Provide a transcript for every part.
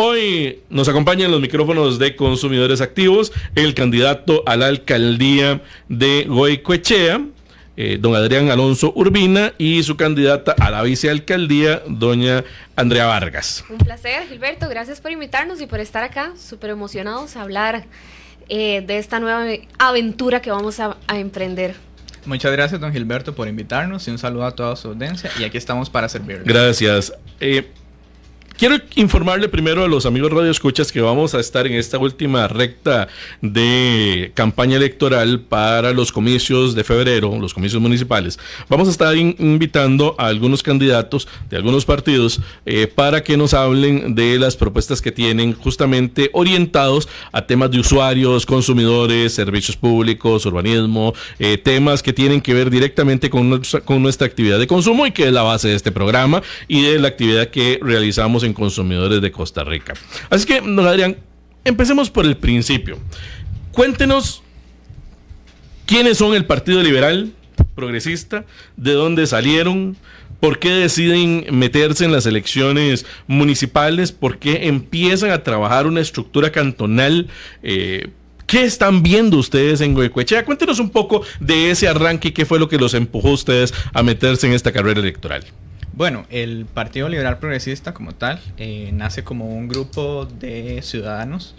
Hoy nos acompaña en los micrófonos de consumidores activos el candidato a la alcaldía de Goicoechea, eh, don Adrián Alonso Urbina, y su candidata a la vicealcaldía, doña Andrea Vargas. Un placer, Gilberto. Gracias por invitarnos y por estar acá. Súper emocionados a hablar eh, de esta nueva aventura que vamos a, emprender. Muchas gracias, don Gilberto, por invitarnos y un saludo a toda su audiencia. Y aquí estamos para servirles. Gracias. Eh, Quiero informarle primero a los amigos Radio Escuchas que vamos a estar en esta última recta de campaña electoral para los comicios de febrero, los comicios municipales. Vamos a estar invitando a algunos candidatos de algunos partidos eh, para que nos hablen de las propuestas que tienen justamente orientados a temas de usuarios, consumidores, servicios públicos, urbanismo, eh, temas que tienen que ver directamente con nuestra, con nuestra actividad de consumo y que es la base de este programa y de la actividad que realizamos en consumidores de Costa Rica. Así que, don Adrián, empecemos por el principio. Cuéntenos quiénes son el Partido Liberal Progresista, de dónde salieron, por qué deciden meterse en las elecciones municipales, por qué empiezan a trabajar una estructura cantonal. Eh, ¿Qué están viendo ustedes en Goicoechea? Cuéntenos un poco de ese arranque y qué fue lo que los empujó a ustedes a meterse en esta carrera electoral. Bueno, el Partido Liberal Progresista como tal eh, nace como un grupo de ciudadanos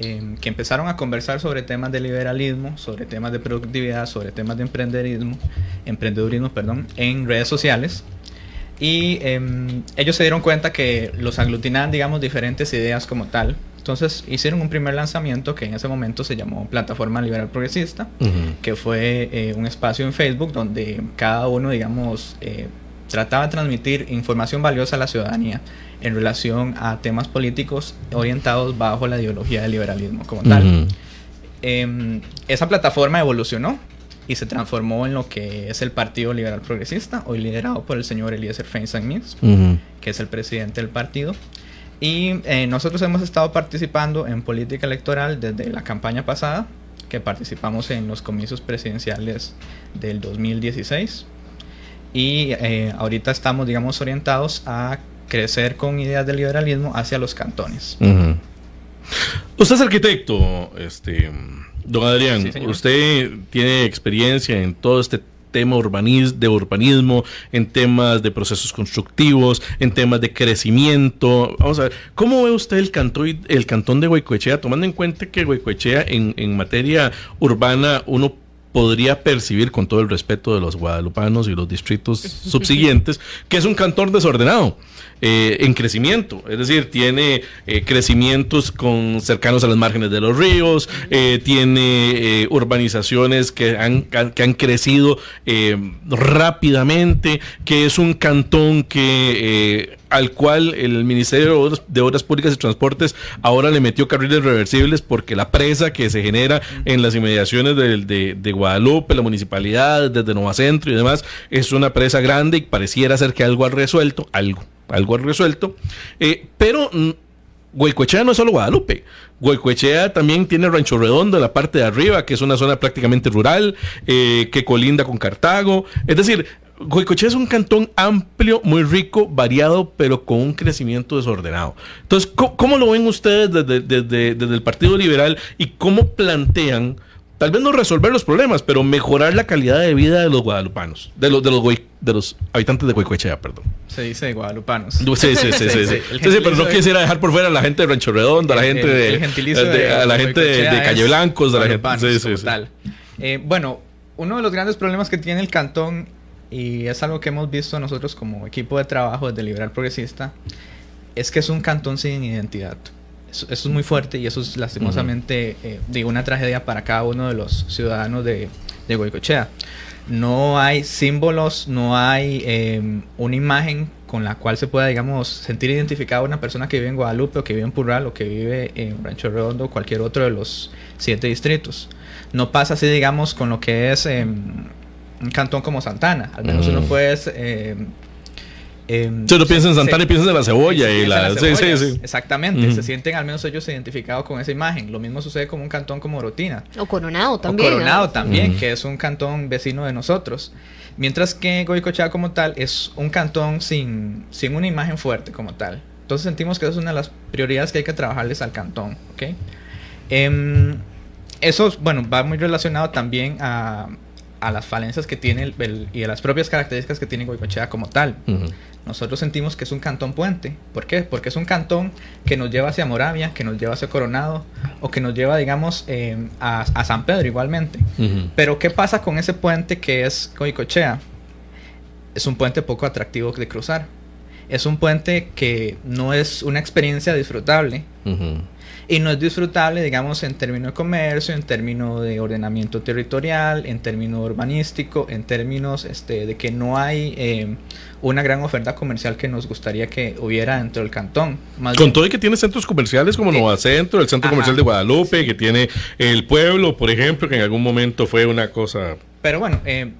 em, que empezaron a conversar sobre temas de liberalismo, sobre temas de productividad, sobre temas de emprendedurismo, emprendedurismo perdón, en redes sociales. Y em, ellos se dieron cuenta que los aglutinaban, digamos, diferentes ideas como tal. Entonces hicieron un primer lanzamiento que en ese momento se llamó Plataforma Liberal Progresista, que fue eh, un espacio en Facebook donde cada uno, digamos, eh, trataba de transmitir información valiosa a la ciudadanía en relación a temas políticos orientados bajo la ideología del liberalismo como tal. Em, esa plataforma evolucionó y se transformó en lo que es el Partido Liberal Progresista, hoy liderado por el señor Eliezer Feinstein que es el presidente del partido. Y eh, nosotros hemos estado participando en política electoral desde la campaña pasada, que participamos en los comicios presidenciales del 2016 y eh, ahorita estamos, digamos, orientados a crecer con ideas de liberalismo hacia los cantones. Usted es arquitecto, este, don Adrián. usted tiene experiencia en todo este tema de urbanismo, en temas de procesos constructivos, en temas de crecimiento. Vamos a ver, ¿cómo ve usted el, cantón, el cantón de Guaycoechea, tomando en cuenta que Guaycoechea en, en materia urbana uno podría percibir, con todo el respeto de los guadalupanos y los distritos subsiguientes, que es un cantón desordenado. Eh, en crecimiento, es decir, tiene eh, crecimientos con, cercanos a las márgenes de los ríos, eh, tiene urbanizaciones que han, que han crecido rápidamente, que es un cantón que al cual el Ministerio de Obras, Públicas y Transportes ahora le metió carriles reversibles porque la presa que se genera en las inmediaciones de, de, Guadalupe, la municipalidad, desde Nueva Centro y demás, es una presa grande y pareciera ser que algo ha resuelto, algo, algo resuelto, eh, pero... Mm, Guaycoechea no es solo Guadalupe. Guaycoechea también tiene Rancho Redondo en la parte de arriba, que es una zona prácticamente rural, eh, que colinda con Cartago. Es decir, Goicochea es un cantón amplio, muy rico, variado, pero con un crecimiento desordenado. Entonces, ¿cómo, lo ven ustedes desde, el Partido Liberal y cómo plantean, tal vez no resolver los problemas, pero mejorar la calidad de vida de los guadalupanos, de los, de los, de los habitantes de Goicoechea, perdón? Se dice guadalupanos. Sí, sí, sí. sí, sí, pero no quisiera dejar por fuera a la gente de Rancho Redondo, a la gente de, a la gente de, Calle Blancos, a la gente... Sí, sí, eh, bueno, uno de los grandes problemas que tiene el cantón y es algo que hemos visto nosotros como equipo de trabajo desde Liberal Progresista, es que es un cantón sin identidad. Eso, es muy fuerte y eso es lastimosamente uh una tragedia para cada uno de los ciudadanos de, de Goicochea. No hay símbolos, no hay em, una imagen con la cual se pueda, digamos, sentir identificada una persona que vive en Guadalupe o que vive en Purral o que vive en Rancho Redondo o cualquier otro de los siete distritos. No pasa así, digamos, con lo que es em, un cantón como Santana. Al menos uno mm. puede... Eh, eh, si uno piensa en Santana y piensa en la cebolla y la... Sí, sí, sí. Exactamente, se sienten al menos ellos identificados con esa imagen. Lo mismo sucede con un cantón como Rotina. O Coronado también. O Coronado también, que es un cantón vecino de nosotros. Mientras que Goicochea como tal es un cantón sin, sin una imagen fuerte como tal. Entonces sentimos que esa es una de las prioridades que hay que trabajarles al cantón. ¿ok? Em, eso, bueno, va muy relacionado también a, a las falencias que tiene el, y a las propias características que tiene Goicochea como tal. Nosotros sentimos que es un cantón puente. ¿Por qué? Porque es un cantón que nos lleva hacia Moravia, que nos lleva hacia Coronado, o que nos lleva, digamos, em, a, a, San Pedro igualmente. Pero ¿qué pasa con ese puente que es Goicochea? Es un puente poco atractivo de cruzar. Es un puente que no es una experiencia disfrutable. Y no es disfrutable, digamos, en términos de comercio, en términos de ordenamiento territorial, en términos urbanístico, en términos este, de que no hay eh, una gran oferta comercial que nos gustaría que hubiera dentro del cantón. Con todo y que tiene centros comerciales como Nueva Centro, el Centro Comercial de Guadalupe, que tiene el pueblo, por ejemplo, que en algún momento fue una cosa... Pero bueno, eh,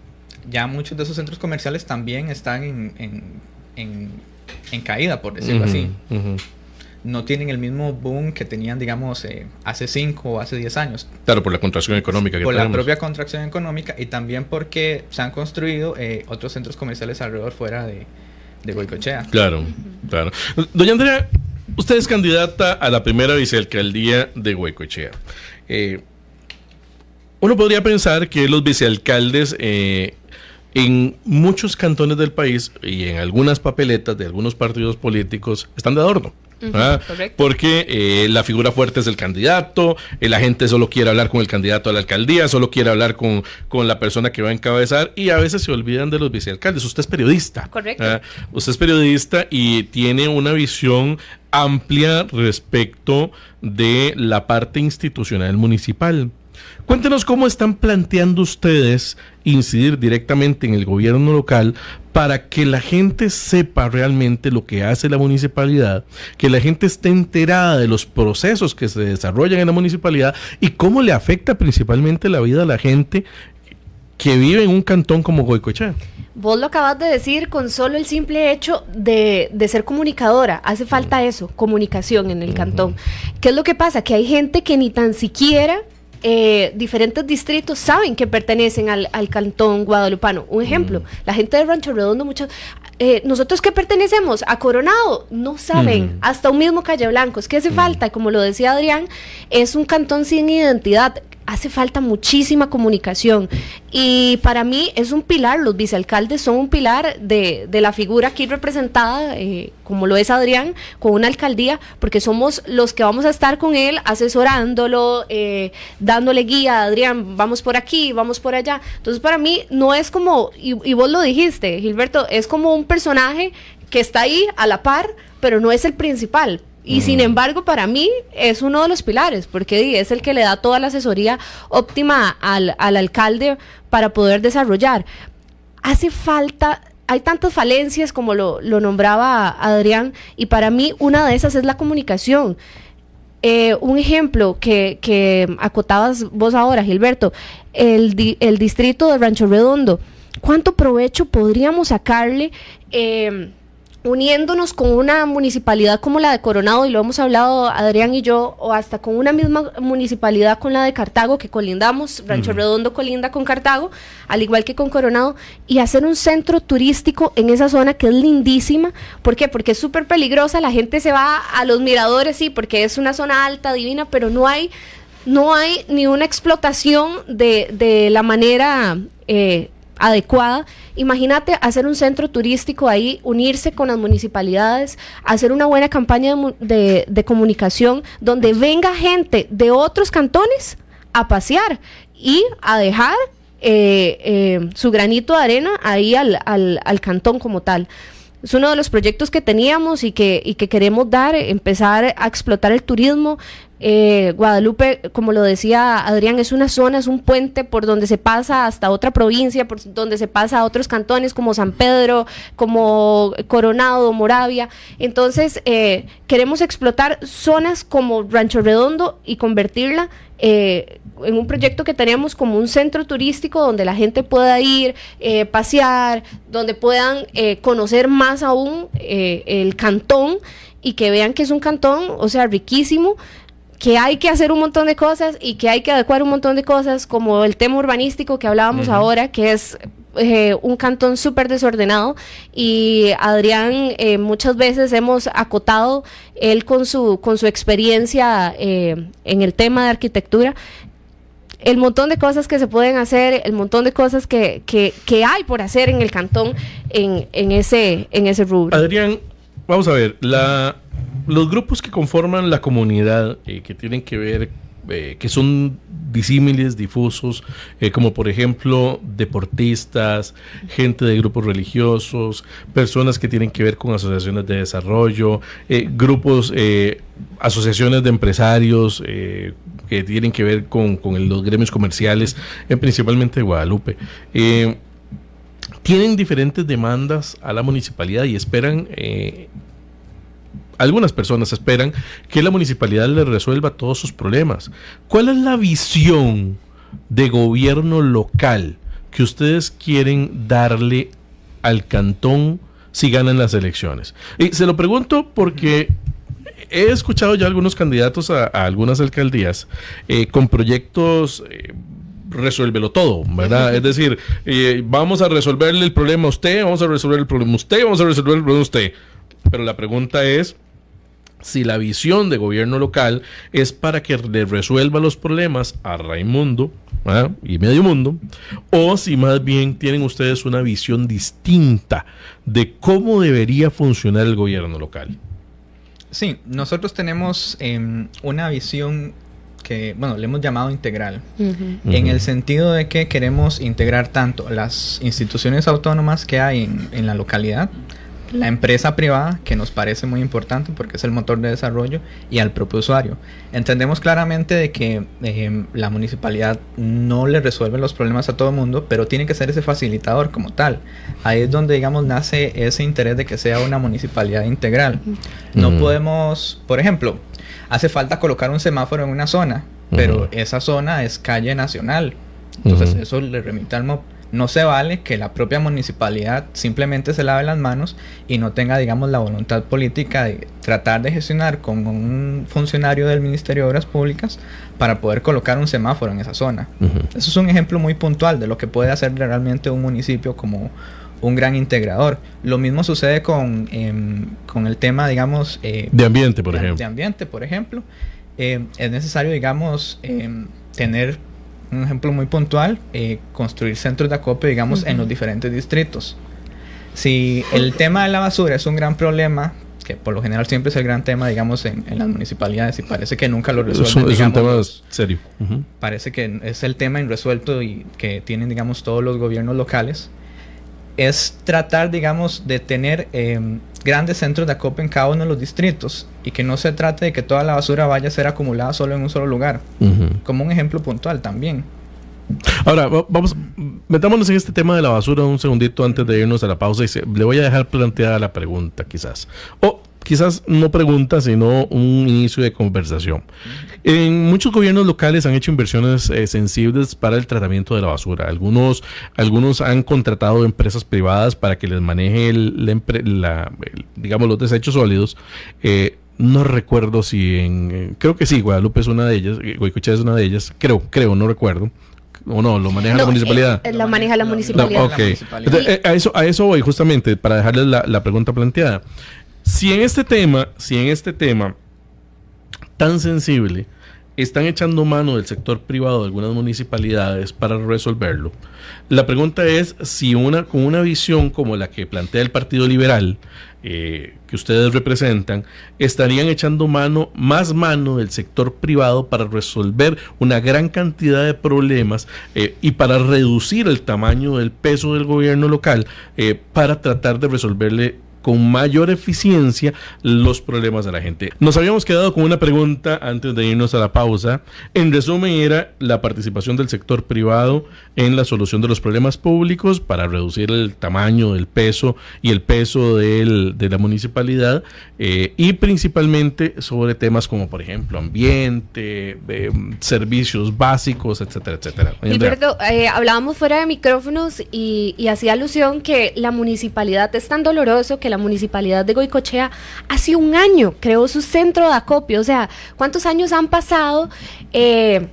ya muchos de esos centros comerciales también están en, en, en, caída, por decirlo así no tienen el mismo boom que tenían, digamos, eh, hace 5 o hace 10 años. Claro, por la contracción económica que Por la propia contracción económica y también porque se han construido eh, otros centros comerciales alrededor fuera de, de Goicochea. Claro, claro. Doña Andrea, usted es candidata a la primera vicealcaldía de Goicochea. Eh, uno podría pensar que los vicealcaldes en muchos cantones del país y en algunas papeletas de algunos partidos políticos están de adorno. ¿Ah? porque eh, la figura fuerte es el candidato, la gente solo quiere hablar con el candidato a la alcaldía, solo quiere hablar con, con la persona que va a encabezar y a veces se olvidan de los vicealcaldes. Usted es periodista. Correcto. Usted es periodista y tiene una visión amplia respecto de la parte institucional municipal. Cuéntenos cómo están planteando ustedes incidir directamente en el gobierno local para que la gente sepa realmente lo que hace la municipalidad, que la gente esté enterada de los procesos que se desarrollan en la municipalidad y cómo le afecta principalmente la vida a la gente que vive en un cantón como Goicoechea. Vos lo acabas de decir con solo el simple hecho de, de ser comunicadora. Hace falta eso, comunicación en el cantón. ¿Qué es lo que pasa? Que hay gente que ni tan siquiera eh, diferentes distritos saben que pertenecen al, cantón guadalupano. Un ejemplo, la gente de Rancho Redondo, muchos, eh, nosotros que pertenecemos a Coronado, no saben, hasta un mismo Calle Blanco, es que hace falta, como lo decía Adrián, es un cantón sin identidad hace falta muchísima comunicación. Y para mí es un pilar, los vicealcaldes son un pilar de, la figura aquí representada, eh, como lo es Adrián, con una alcaldía, porque somos los que vamos a estar con él asesorándolo, eh, dándole guía, Adrián, vamos por aquí, vamos por allá. Entonces para mí no es como, y, y vos lo dijiste, Gilberto, es como un personaje que está ahí a la par, pero no es el principal y sin embargo, para mí es uno de los pilares, porque es el que le da toda la asesoría óptima al, alcalde para poder desarrollar. Hace falta hay tantas falencias como lo, nombraba Adrián, y para mí una de esas es la comunicación. Eh, un ejemplo que, que, acotabas vos ahora, Gilberto, el, el, distrito de Rancho Redondo, ¿cuánto provecho podríamos sacarle? Eh, uniéndonos con una municipalidad como la de Coronado, y lo hemos hablado Adrián y yo, o hasta con una misma municipalidad con la de Cartago, que colindamos, Rancho Redondo colinda con Cartago, al igual que con Coronado, y hacer un centro turístico en esa zona que es lindísima. ¿Por qué? Porque es súper peligrosa, la gente se va a los miradores, sí, porque es una zona alta, divina, pero no hay, no hay ni una explotación de, de la manera... Eh, adecuada. Imagínate hacer un centro turístico ahí, unirse con las municipalidades, hacer una buena campaña de, comunicación donde venga gente de otros cantones a pasear y a dejar eh, eh, su granito de arena ahí al, al, cantón como tal. Es uno de los proyectos que teníamos y que, y que queremos dar, empezar a explotar el turismo, eh, Guadalupe, como lo decía Adrián, es una zona, es un puente por donde se pasa hasta otra provincia, por donde se pasa a otros cantones como San Pedro, como Coronado, Moravia. Entonces, eh, queremos explotar zonas como Rancho Redondo y convertirla eh, en un proyecto que teníamos como un centro turístico donde la gente pueda ir, pasear, donde puedan conocer más aún el cantón y que vean que es un cantón, o sea, riquísimo, que hay que hacer un montón de cosas y que hay que adecuar un montón de cosas, como el tema urbanístico que hablábamos ahora, que es eh, un cantón súper desordenado y Adrián eh, muchas veces hemos acotado él con su, con su experiencia eh, en el tema de arquitectura el montón de cosas que se pueden hacer, el montón de cosas que, que, hay por hacer en el cantón en, en, ese, en ese rubro. Adrián, vamos a ver, la, los grupos que conforman la comunidad, que tienen que ver eh, que son disímiles, difusos, eh, como por ejemplo deportistas, gente de grupos religiosos, personas que tienen que ver con asociaciones de desarrollo, eh, grupos, asociaciones de empresarios que tienen que ver con, los gremios comerciales, principalmente de Guadalupe. Tienen diferentes demandas a la municipalidad y esperan algunas personas esperan que la municipalidad les resuelva todos sus problemas. ¿Cuál es la visión de gobierno local que ustedes quieren darle al cantón si ganan las elecciones? Y se lo pregunto porque he escuchado ya algunos candidatos a, algunas alcaldías eh, con proyectos... Eh, resuélvelo todo, ¿verdad? Es decir, eh, vamos a resolverle el problema a usted, vamos a resolver el problema a usted, vamos a resolver el problema a usted. Pero la pregunta es, si la visión de gobierno local es para que le resuelva los problemas a Raimundo y medio mundo, o si más bien tienen ustedes una visión distinta de cómo debería funcionar el gobierno local. Sí, nosotros tenemos em, una visión que, bueno, le hemos llamado integral, en el sentido de que queremos integrar tanto las instituciones autónomas que hay en, en la localidad, la empresa privada, que nos parece muy importante porque es el motor de desarrollo, y al propio usuario. Entendemos claramente de que eh, la municipalidad no le resuelve los problemas a todo el mundo, pero tiene que ser ese facilitador como tal. Ahí es donde, digamos, nace ese interés de que sea una municipalidad integral. No podemos, por ejemplo, hace falta colocar un semáforo en una zona, pero esa zona es calle nacional. Entonces eso le remite al MOP no se vale que la propia municipalidad simplemente se lave las manos y no tenga, digamos, la voluntad política de tratar de gestionar con un funcionario del Ministerio de Obras Públicas para poder colocar un semáforo en esa zona. Eso es un ejemplo muy puntual de lo que puede hacer realmente un municipio como un gran integrador. Lo mismo sucede con, em, con el tema, digamos... Eh, de ambiente, por ejemplo. De ambiente, por ejemplo. Eh, es necesario, digamos, em, tener un ejemplo muy puntual, eh, construir centros de acopio, digamos, en los diferentes distritos. Si el tema de la basura es un gran problema, que por lo general siempre es el gran tema, digamos, en, las municipalidades y parece que nunca lo resuelven. Es un, tema serio. Parece que es el tema irresuelto y que tienen, digamos, todos los gobiernos locales. Es tratar, digamos, de tener em, grandes centros de acopio en cada uno de los distritos y que no se trate de que toda la basura vaya a ser acumulada solo en un solo lugar, como un ejemplo puntual también. Ahora, vamos, metámonos en este tema de la basura un segundito antes de irnos a la pausa y le voy a dejar planteada la pregunta quizás. O quizás no pregunta, sino un inicio de conversación. En muchos gobiernos locales han hecho inversiones eh, sensibles para el tratamiento de la basura. Algunos, algunos han contratado empresas privadas para que les maneje el, la, digamos, los desechos sólidos. Eh, no recuerdo si en, eh, creo que sí, Guadalupe es una de ellas, Guaycocha es una de ellas, creo, creo, no recuerdo o no, lo maneja la municipalidad. lo maneja la municipalidad. a, eso, a eso voy justamente, para dejarles la, la, pregunta planteada. Si en este tema, si en este tema tan sensible están echando mano del sector privado de algunas municipalidades para resolverlo, la pregunta es si una con una visión como la que plantea el Partido Liberal eh, que ustedes representan estarían echando mano más mano del sector privado para resolver una gran cantidad de problemas eh, y para reducir el tamaño del peso del gobierno local eh, para tratar de resolverle con mayor eficiencia los problemas de la gente. Nos habíamos quedado con una pregunta antes de irnos a la pausa. En resumen, era la participación del sector privado en la solución de los problemas públicos para reducir el tamaño, el peso y el peso de la municipalidad eh, y principalmente sobre temas como, por ejemplo, ambiente, eh, servicios básicos, etcétera, etcétera. Gilberto, eh, hablábamos fuera de micrófonos y, y hacía alusión que la municipalidad es tan doloroso que la municipalidad de Goicochea hace un año creó su centro de acopio. O sea, ¿cuántos años han pasado? Eh,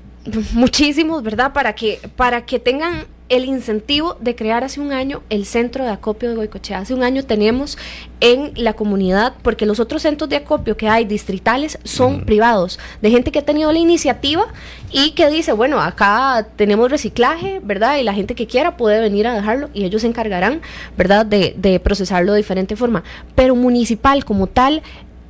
muchísimos, ¿verdad? Para que, para que tengan el incentivo de crear hace un año el centro de acopio de Goicochea. Hace un año tenemos en la comunidad, porque los otros centros de acopio que hay distritales son privados, de gente que ha tenido la iniciativa y que dice, bueno, acá tenemos reciclaje, ¿verdad? Y la gente que quiera puede venir a dejarlo y ellos se encargarán, ¿verdad?, de, de procesarlo de diferente forma. Pero municipal como tal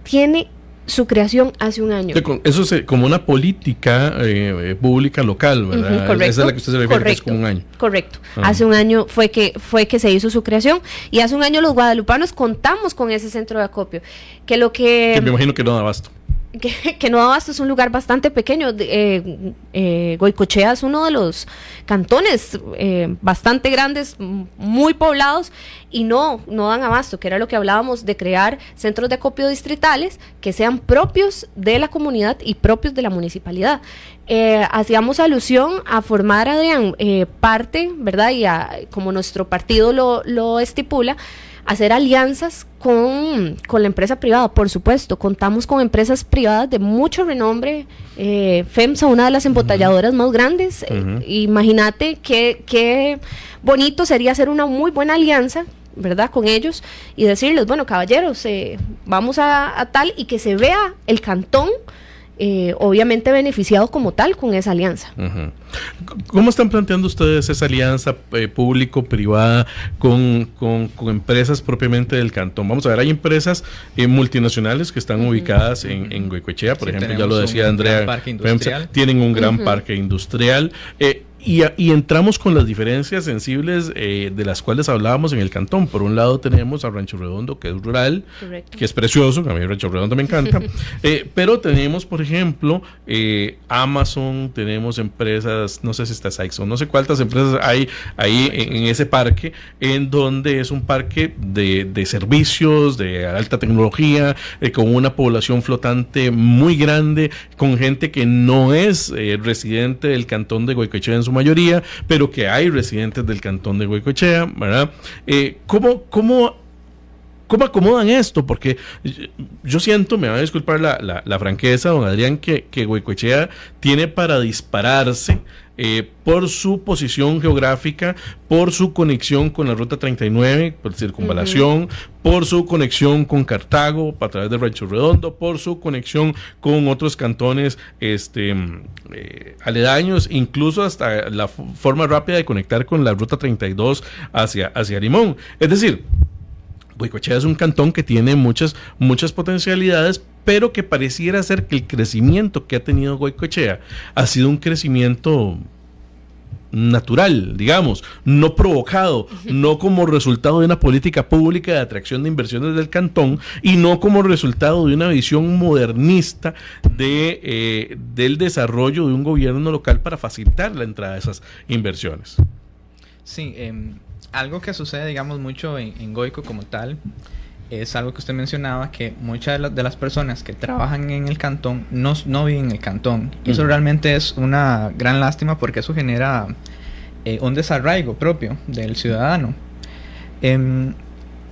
tiene su creación hace un año. Eso es como una política eh, pública local, ¿verdad? correcto, Esa es la que usted se refiere, que es como un año. Correcto. Hace un año fue que, fue que se hizo su creación y hace un año los guadalupanos contamos con ese centro de acopio. Que lo que... Que me imagino que no da abasto que, no Abasto es un lugar bastante pequeño. Eh, eh, Goicochea es uno de los cantones eh, bastante grandes, muy poblados, y no, no dan abasto, que era lo que hablábamos de crear centros de acopio distritales que sean propios de la comunidad y propios de la municipalidad. hacíamos alusión a formar, Adrián, parte, ¿verdad? Y como nuestro partido lo, lo estipula, hacer alianzas con, la empresa privada, por supuesto. Contamos con empresas privadas de mucho renombre. Eh, FEMSA, una de las embotelladoras más grandes. Eh, imagínate qué, qué bonito sería hacer una muy buena alianza ¿verdad? Con ellos y decirles, bueno, caballeros, eh, vamos a, a, tal y que se vea el cantón eh, obviamente beneficiado como tal con esa alianza. ¿Cómo están planteando ustedes esa alianza eh, público-privada con, empresas propiamente del cantón? Vamos a ver, hay empresas eh, multinacionales que están ubicadas en, en por ejemplo, ya lo decía Andrea, tienen un gran parque industrial. Y, entramos con las diferencias sensibles eh, de las cuales hablábamos en el cantón. Por un lado tenemos a Rancho Redondo, que es rural, que es precioso, a mí Rancho Redondo me encanta. Eh, pero tenemos, por ejemplo, eh, Amazon, tenemos empresas, no sé si está Sykes no sé cuántas empresas hay ahí en, ese parque, en donde es un parque de, de servicios, de alta tecnología, con una población flotante muy grande, con gente que no es residente del cantón de Goicoechea en su mayoría, pero que hay residentes del cantón de Huecochea, ¿verdad? Eh, ¿cómo, cómo, ¿Cómo acomodan esto? Porque yo siento, me va a disculpar la, franqueza, don Adrián, que, que tiene para dispararse eh, por su posición geográfica, por su conexión con la Ruta 39, por circunvalación, por su conexión con Cartago a través de Rancho Redondo, por su conexión con otros cantones este, eh, aledaños, incluso hasta la forma rápida de conectar con la Ruta 32 hacia, hacia Limón. Es decir, Huicochea es un cantón que tiene muchas, muchas potencialidades, pero que pareciera ser que el crecimiento que ha tenido Goicoechea ha sido un crecimiento natural, digamos, no provocado, no como resultado de una política pública de atracción de inversiones del cantón y no como resultado de una visión modernista de, eh, del desarrollo de un gobierno local para facilitar la entrada de esas inversiones. Sí, em, algo que sucede, digamos, mucho en, en Goico como tal es algo que usted mencionaba, que muchas de, las personas que trabajan en el cantón no, no viven en el cantón. Y eso realmente es una gran lástima porque eso genera eh, un desarraigo propio del ciudadano. Em,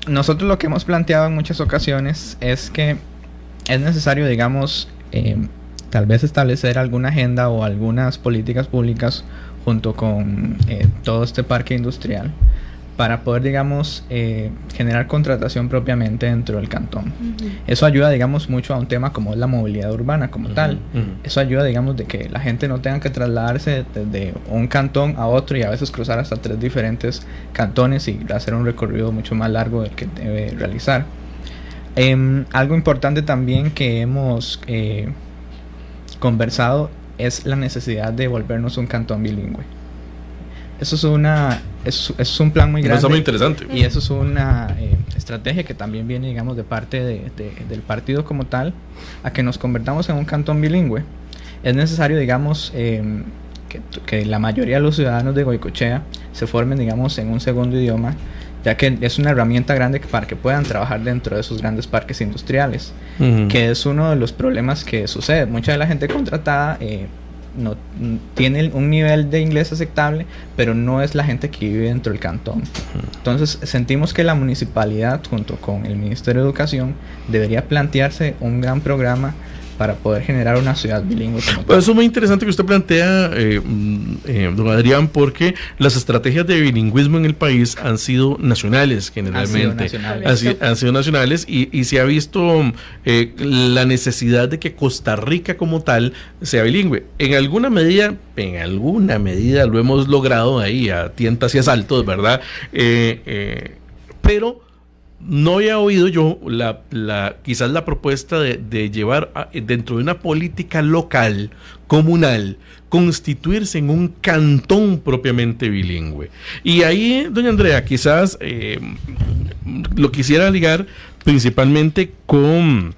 nosotros lo que hemos planteado en muchas ocasiones es que es necesario, digamos, em, tal vez establecer alguna agenda o algunas políticas públicas junto con eh, todo este parque industrial para poder, digamos, eh, generar contratación propiamente dentro del cantón. Eso ayuda, digamos, mucho a un tema como es la movilidad urbana como tal. Eso ayuda, digamos, de que la gente no tenga que trasladarse desde un cantón a otro y a veces cruzar hasta tres diferentes cantones y hacer un recorrido mucho más largo del que debe realizar. Em, algo importante también que hemos eh, conversado es la necesidad de volvernos un cantón bilingüe. Eso es una es, es un plan muy grande. Eso es muy interesante. Y eso es una eh, estrategia que también viene, digamos, de parte de, del partido como tal, a que nos convertamos en un cantón bilingüe. Es necesario, digamos, em, que, que, la mayoría de los ciudadanos de Goicochea se formen, digamos, en un segundo idioma, ya que es una herramienta grande para que puedan trabajar dentro de esos grandes parques industriales, que es uno de los problemas que sucede. Mucha de la gente contratada... Eh, no tiene un nivel de inglés aceptable, pero no es la gente que vive dentro del cantón. Entonces sentimos que la municipalidad junto con el Ministerio de Educación debería plantearse un gran programa para poder generar una ciudad bilingüe. Pues eso es muy interesante que usted plantea, eh, mm, eh, don Adrián, porque las estrategias de bilingüismo en el país han sido nacionales generalmente. Han sido nacionales. Han, sido nacionales y, se ha visto eh, la necesidad de que Costa Rica como tal sea bilingüe. En alguna medida, en alguna medida lo hemos logrado ahí a tientas y asaltos, ¿verdad? pero no había oído yo la, la, quizás la propuesta de, llevar dentro de una política local, comunal, constituirse en un cantón propiamente bilingüe. Y ahí, doña Andrea, quizás eh, lo quisiera ligar principalmente con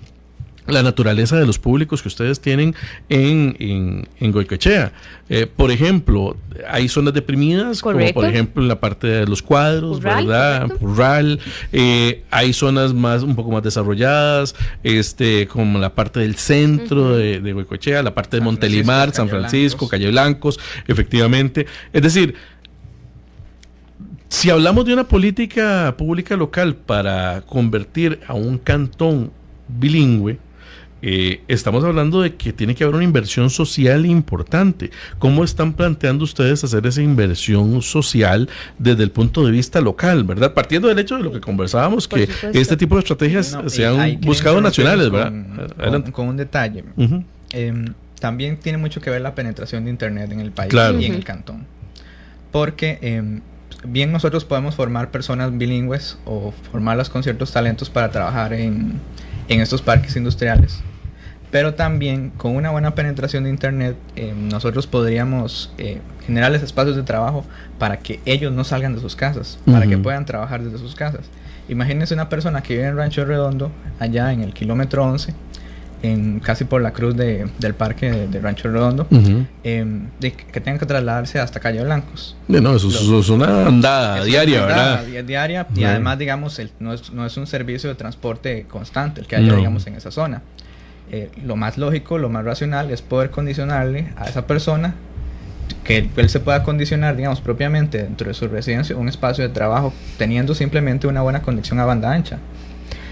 la naturaleza de los públicos que ustedes tienen en, en, en Goicoechea. Eh, por ejemplo, hay zonas deprimidas, como por ejemplo en la parte de los cuadros, ¿verdad? Rural. Eh, hay zonas más, un poco más desarrolladas, este, como la parte del centro de, de Goicoechea, la parte de Montelimar, San Francisco, Calle Blancos, efectivamente. Es decir, si hablamos de una política pública local para convertir a un cantón bilingüe, eh, estamos hablando de que tiene que haber una inversión social importante. ¿Cómo están planteando ustedes hacer esa inversión social desde el punto de vista local, verdad? Partiendo del hecho de lo que conversábamos, que este tipo de estrategias se han buscado nacionales, ¿verdad? Con, un detalle. Em, también tiene mucho que ver la penetración de Internet en el país y en el cantón. Porque em, bien nosotros podemos formar personas bilingües o formarlas con ciertos talentos para trabajar en en estos parques industriales. Pero también con una buena penetración de Internet, eh, nosotros podríamos eh, generarles espacios de trabajo para que ellos no salgan de sus casas, para que puedan trabajar desde sus casas. Imagínense una persona que vive en Rancho Redondo, allá en el kilómetro 11, en, casi por la cruz de, del parque de, Rancho Redondo, em, de, que tengan que trasladarse hasta Calle Blancos. no, eso, es una andada diaria, ¿verdad? Diaria y además, digamos, el, no, es, no, es, un servicio de transporte constante el que haya, digamos, en esa zona. Eh, lo más lógico, lo más racional es poder condicionarle a esa persona que él se pueda condicionar, digamos, propiamente dentro de su residencia un espacio de trabajo teniendo simplemente una buena conexión a banda ancha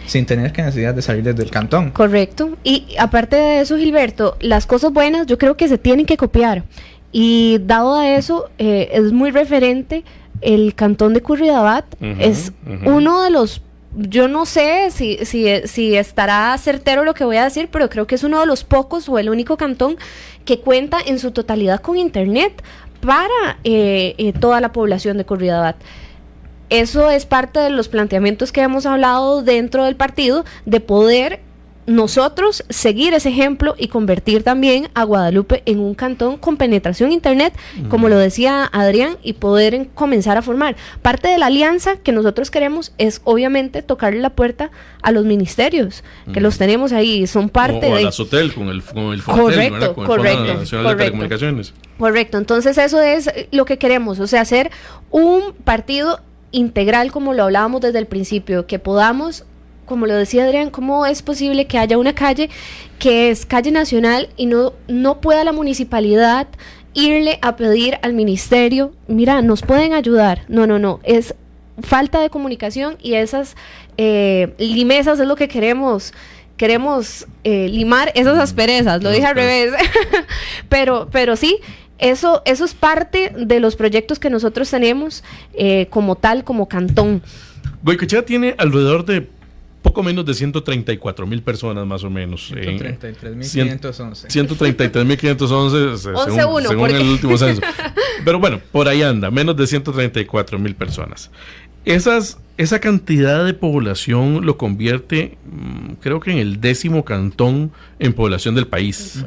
sin tener que necesidad de salir desde el cantón. Correcto. Y aparte de eso, Gilberto, las cosas buenas yo creo que se tienen que copiar. Y dado a eso, eh, es muy referente el cantón de Curridabat. es uno de los yo no sé si, si, estará certero lo que voy a decir, pero creo que es uno de los pocos o el único cantón que cuenta en su totalidad con Internet para eh, eh, toda la población de Curridabat eso es parte de los planteamientos que hemos hablado dentro del partido de poder nosotros seguir ese ejemplo y convertir también a Guadalupe en un cantón con penetración internet, como lo decía Adrián, y poder comenzar a formar. Parte de la alianza que nosotros queremos es obviamente tocarle la puerta a los ministerios, que los tenemos ahí, son parte o, de... a Sotel con el, con el correcto, con el correcto, Nacional de Telecomunicaciones. Correcto, entonces eso es lo que queremos, o sea, hacer un partido integral, como lo hablábamos desde el principio, que podamos, como lo decía Adrián, ¿cómo es posible que haya una calle que es calle nacional y no, no pueda la municipalidad irle a pedir al ministerio, mira, nos pueden ayudar? No, no, no, es falta de comunicación y esas eh, limesas es lo que queremos queremos eh, limar esas asperezas, lo dije al revés, pero, pero sí, eso, eso es parte de los proyectos que nosotros tenemos eh, como tal, como cantón. Goicochea tiene alrededor de poco menos de 134 mil personas más o menos. 133.511. 133.511 según, según el último censo. Pero bueno, por ahí anda, menos de 134 mil personas. Esas, esa cantidad de población lo convierte, mm, creo que en el décimo cantón en población del país.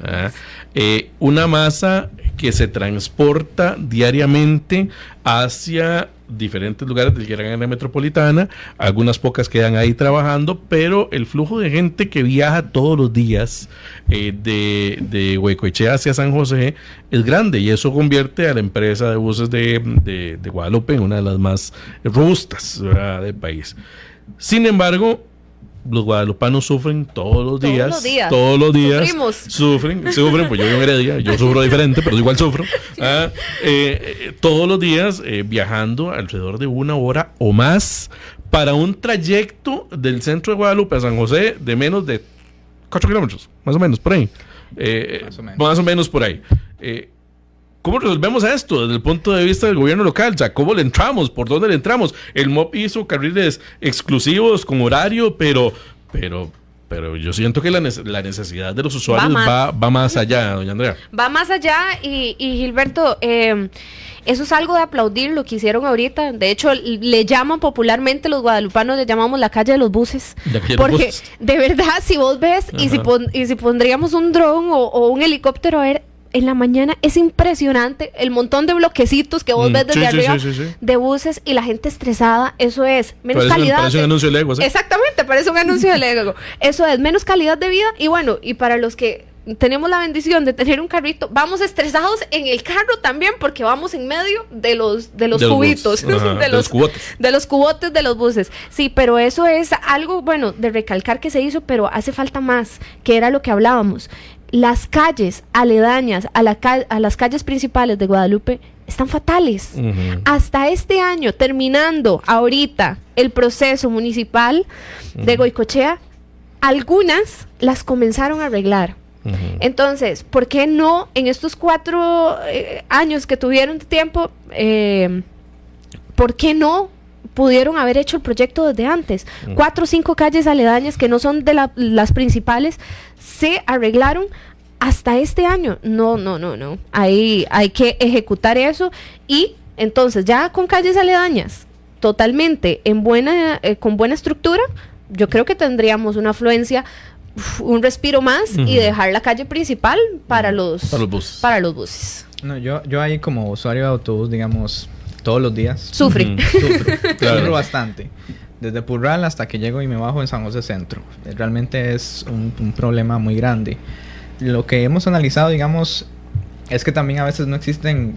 Eh, una masa que se transporta diariamente hacia diferentes lugares del gran área metropolitana, algunas pocas quedan ahí trabajando, pero el flujo de gente que viaja todos los días eh, de, de Huecoechea hacia San José es grande y eso convierte a la empresa de buses de, Guadalupe en una de las más robustas del país. Sin embargo, los guadalupanos sufren todos los días. Todos los días. Sufren, sufren, pues yo vivo en Heredia, yo sufro diferente, pero igual sufro. Ah, eh, eh, todos los días eh, viajando alrededor de una hora o más para un trayecto del centro de Guadalupe a San José de menos de 4 kilómetros, más o menos, por ahí. Eh, más, o menos. más, o menos. por ahí. Eh, ¿Cómo resolvemos esto desde el punto de vista del gobierno local? O sea, ¿cómo le entramos? ¿Por dónde le entramos? El MOP hizo carriles exclusivos con horario, pero, pero, pero yo siento que la, necesidad de los usuarios va más, allá, doña Andrea. Va más allá y, Gilberto, eh, eso es algo de aplaudir lo que hicieron ahorita. De hecho, le llaman popularmente los guadalupanos, le llamamos la calle de los buses. porque de verdad, si vos ves y si, y si pondríamos un dron o, o un helicóptero a ver en la mañana es impresionante el montón de bloquecitos que vos mm, ves desde arriba de buses y la gente estresada. Eso es menos calidad. Parece un anuncio de Lego. Exactamente, parece un anuncio de Lego. Eso es menos calidad de vida. Y bueno, y para los que tenemos la bendición de tener un carrito, vamos estresados en el carro también porque vamos en medio de los de los cubitos, de, los, cubotes. de los cubotes de los buses. Sí, pero eso es algo bueno de recalcar que se hizo, pero hace falta más, que era lo que hablábamos las calles aledañas a, la a las calles principales de Guadalupe están fatales. Hasta este año, terminando ahorita el proceso municipal de Goicochea, algunas las comenzaron a arreglar. Entonces, ¿por qué no en estos cuatro eh, años que tuvieron tiempo, eh, ¿por qué no pudieron haber hecho el proyecto desde antes. Cuatro o cinco calles aledañas que no son de las principales se arreglaron hasta este año. No, no, no, no. Ahí hay que ejecutar eso y entonces ya con calles aledañas totalmente en buena eh, con buena estructura, yo creo que tendríamos una afluencia un respiro más y dejar la calle principal para los para los buses. Para los buses. No, yo yo ahí como usuario de autobús, digamos, todos los días. Sufre. Sufro, bastante. Desde Purral hasta que llego y me bajo en San José Centro. Realmente es un, problema muy grande. Lo que hemos analizado, digamos, es que también a veces no existen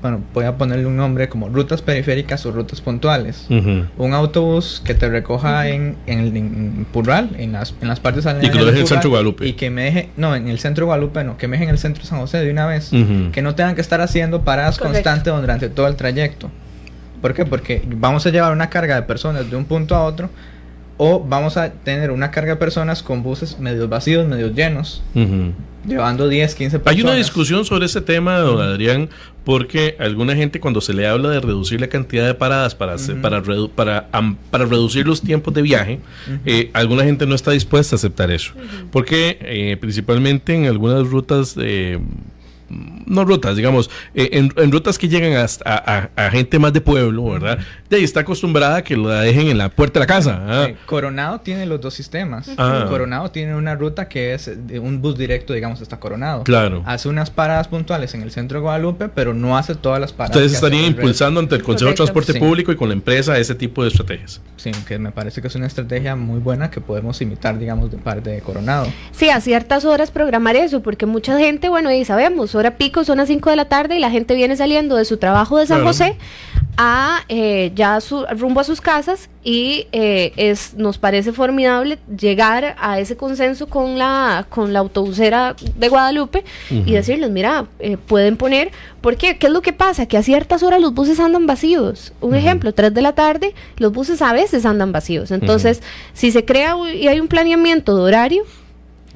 bueno, voy a ponerle un nombre como rutas periféricas o rutas puntuales. Un autobús que te recoja en, en, Purral, en las, en las partes Y que lo deje en el centro de Guadalupe. Y que me deje, no, en el centro de Guadalupe no, que me deje en el centro de San José de una vez. Que no tengan que estar haciendo paradas constantes durante todo el trayecto. ¿Por qué? Porque vamos a llevar una carga de personas de un punto a otro o vamos a tener una carga de personas con buses medio vacíos, medio llenos, llevando 10, 15 personas. Hay una discusión sobre ese tema, don Adrián, porque alguna gente cuando se le habla de reducir la cantidad de paradas para, para, para, para, reducir los tiempos de viaje, eh, alguna gente no está dispuesta a aceptar eso. Porque eh, principalmente en algunas rutas... Eh, no rutas, digamos, eh, en, rutas que llegan a, a, gente más de pueblo, ¿verdad? De ahí está acostumbrada a que la dejen en la puerta de la casa. ¿ah? Coronado tiene los dos sistemas. Ah. Coronado tiene una ruta que es de un bus directo, digamos, hasta Coronado. Claro. Hace unas paradas puntuales en el centro de Guadalupe, pero no hace todas las paradas. Ustedes estarían impulsando ante el Consejo de Transporte Público y con la empresa ese tipo de estrategias. Sí, que me parece que es una estrategia muy buena que podemos imitar, digamos, de parte de Coronado. Sí, a ciertas horas programar eso, porque mucha gente, bueno, y sabemos, hora pico son las 5 de la tarde y la gente viene saliendo de su trabajo de San José a eh, ya su, rumbo a sus casas y eh, es nos parece formidable llegar a ese consenso con la con la autobusera de Guadalupe y decirles mira eh, pueden poner porque qué es lo que pasa que a ciertas horas los buses andan vacíos. Un ejemplo 3 de la tarde los buses a veces andan vacíos. Entonces si se crea y hay un planeamiento de horario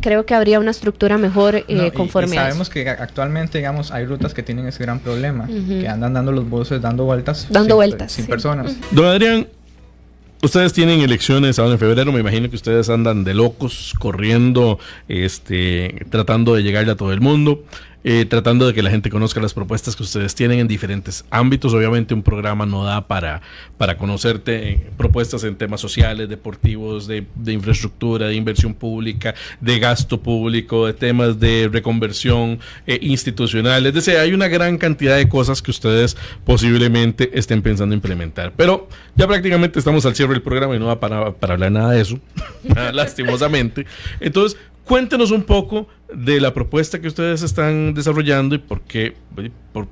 creo que habría una estructura mejor eh, conforme sabemos que actualmente, digamos, hay rutas que tienen ese gran problema, que andan dando los buses dando vueltas. Dando vueltas. Sin personas. Don Adrián, ustedes tienen elecciones ahora en febrero, me imagino que ustedes andan de locos, corriendo, este, tratando de llegarle a todo el mundo. Eh, tratando de que la gente conozca las propuestas que ustedes tienen en diferentes ámbitos. Obviamente un programa no da para, para conocerte eh, propuestas en temas sociales, deportivos, de, infraestructura, de inversión pública, de gasto público, de temas de reconversión eh, institucional. Es decir, hay una gran cantidad de cosas que ustedes posiblemente estén pensando implementar. Pero ya prácticamente estamos al cierre del programa y no va para, para hablar nada de eso, lastimosamente. Entonces, cuéntenos un poco de la propuesta que ustedes están desarrollando y por qué, por,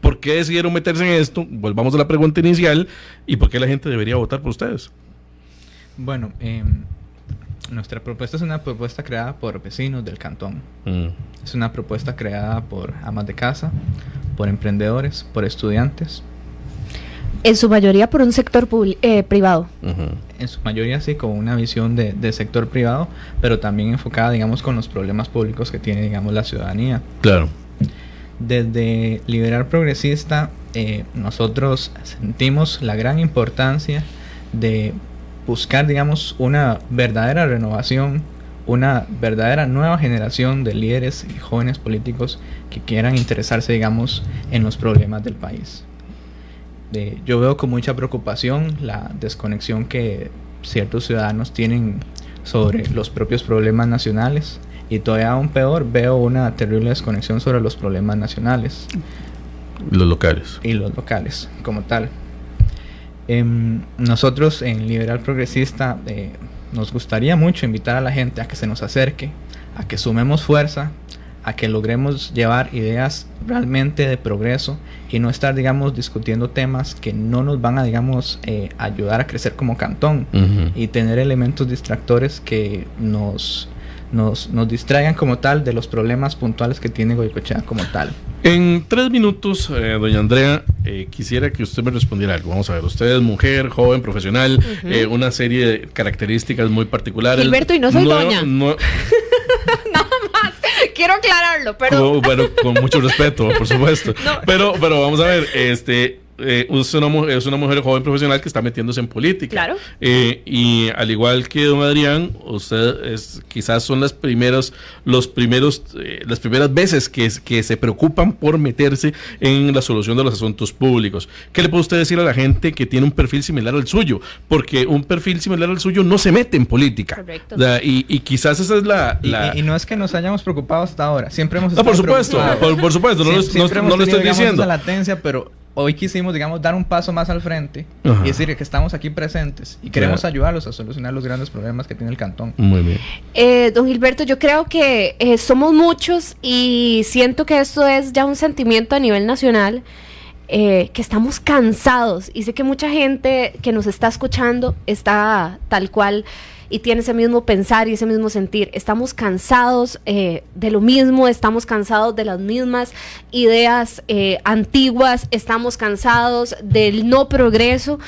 por, qué decidieron meterse en esto. Volvamos a la pregunta inicial y por qué la gente debería votar por ustedes. Bueno, em, nuestra propuesta es una propuesta creada por vecinos del cantón. Mm. Es una propuesta creada por amas de casa, por emprendedores, por estudiantes, En su mayoría por un sector eh, privado. En su mayoría sí, con una visión de, de, sector privado, pero también enfocada, digamos, con los problemas públicos que tiene, digamos, la ciudadanía. Claro. Desde Liberal Progresista, eh, nosotros sentimos la gran importancia de buscar, digamos, una verdadera renovación, una verdadera nueva generación de líderes y jóvenes políticos que quieran interesarse, digamos, en los problemas del país. Yo veo con mucha preocupación la desconexión que ciertos ciudadanos tienen sobre los propios problemas nacionales y todavía aún peor veo una terrible desconexión sobre los problemas nacionales. Los locales. Y los locales, como tal. Em, nosotros en Liberal Progresista eh, nos gustaría mucho invitar a la gente a que se nos acerque, a que sumemos fuerza, a que logremos llevar ideas realmente de progreso y no estar, digamos, discutiendo temas que no nos van a, digamos, eh, ayudar a crecer como cantón y tener elementos distractores que nos nos, nos distraigan como tal de los problemas puntuales que tiene Goicochea como tal. En tres minutos, eh, doña Andrea, eh, quisiera que usted me respondiera algo. Vamos a ver, usted es mujer, joven, profesional, eh, una serie de características muy particulares. Gilberto, y no soy doña. Nada más, quiero aclararlo, pero... bueno, con mucho respeto, por supuesto. Pero, pero vamos a ver, este, eh, es, una, es una mujer joven profesional que está metiéndose en política. Claro. Eh, y al igual que don Adrián, usted es, quizás son las primeras, los primeros, eh, las primeras veces que, que se preocupan por meterse en la solución de los asuntos públicos. ¿Qué le puede usted decir a la gente que tiene un perfil similar al suyo? Porque un perfil similar al suyo no se mete en política. Correcto. y, quizás esa es la... Y, no es que nos hayamos preocupado hasta ahora. Siempre hemos estado... por supuesto, por, supuesto. No, no, lo estoy diciendo. latencia, pero hoy quisimos, digamos, dar un paso más al frente y decir que estamos aquí presentes y queremos ayudarlos a solucionar los grandes problemas que tiene el cantón. Muy bien. Eh, don Gilberto, yo creo que eh, somos muchos y siento que esto es ya un sentimiento a nivel nacional. Eh, que estamos cansados y sé que mucha gente que nos está escuchando está tal cual y tiene ese mismo pensar y ese mismo sentir. Estamos cansados eh, de lo mismo, estamos cansados de las mismas ideas eh, antiguas, estamos cansados del no progreso.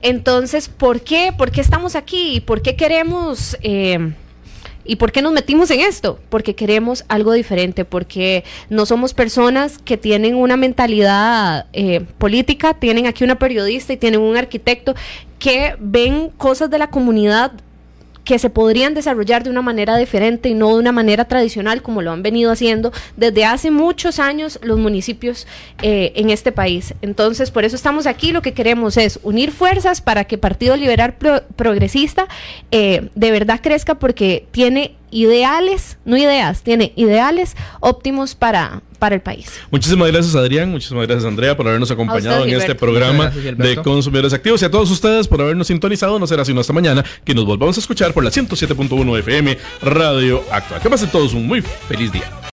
Entonces, ¿por qué? ¿Por qué estamos aquí? ¿Por qué queremos... Eh, ¿Y por qué nos metimos en esto? Porque queremos algo diferente, porque no somos personas que tienen una mentalidad política, tienen aquí una periodista y tienen un arquitecto que ven cosas de la comunidad que se podrían desarrollar de una manera diferente y no de una manera tradicional como lo han venido haciendo desde hace muchos años los municipios eh, en este país. Entonces, por eso estamos aquí. Lo que queremos es unir fuerzas para que Partido Liberal Progresista eh, de verdad crezca porque tiene ideales, no ideas, tiene ideales óptimos para, para el país. Muchísimas gracias Adrián, muchísimas gracias Andrea por habernos acompañado en este programa de Consumidores Activos y a todos ustedes por habernos sintonizado. No será sino hasta mañana que nos volvamos a escuchar por la 107.1 FM Radio Actual. Que pasen todos un muy feliz día.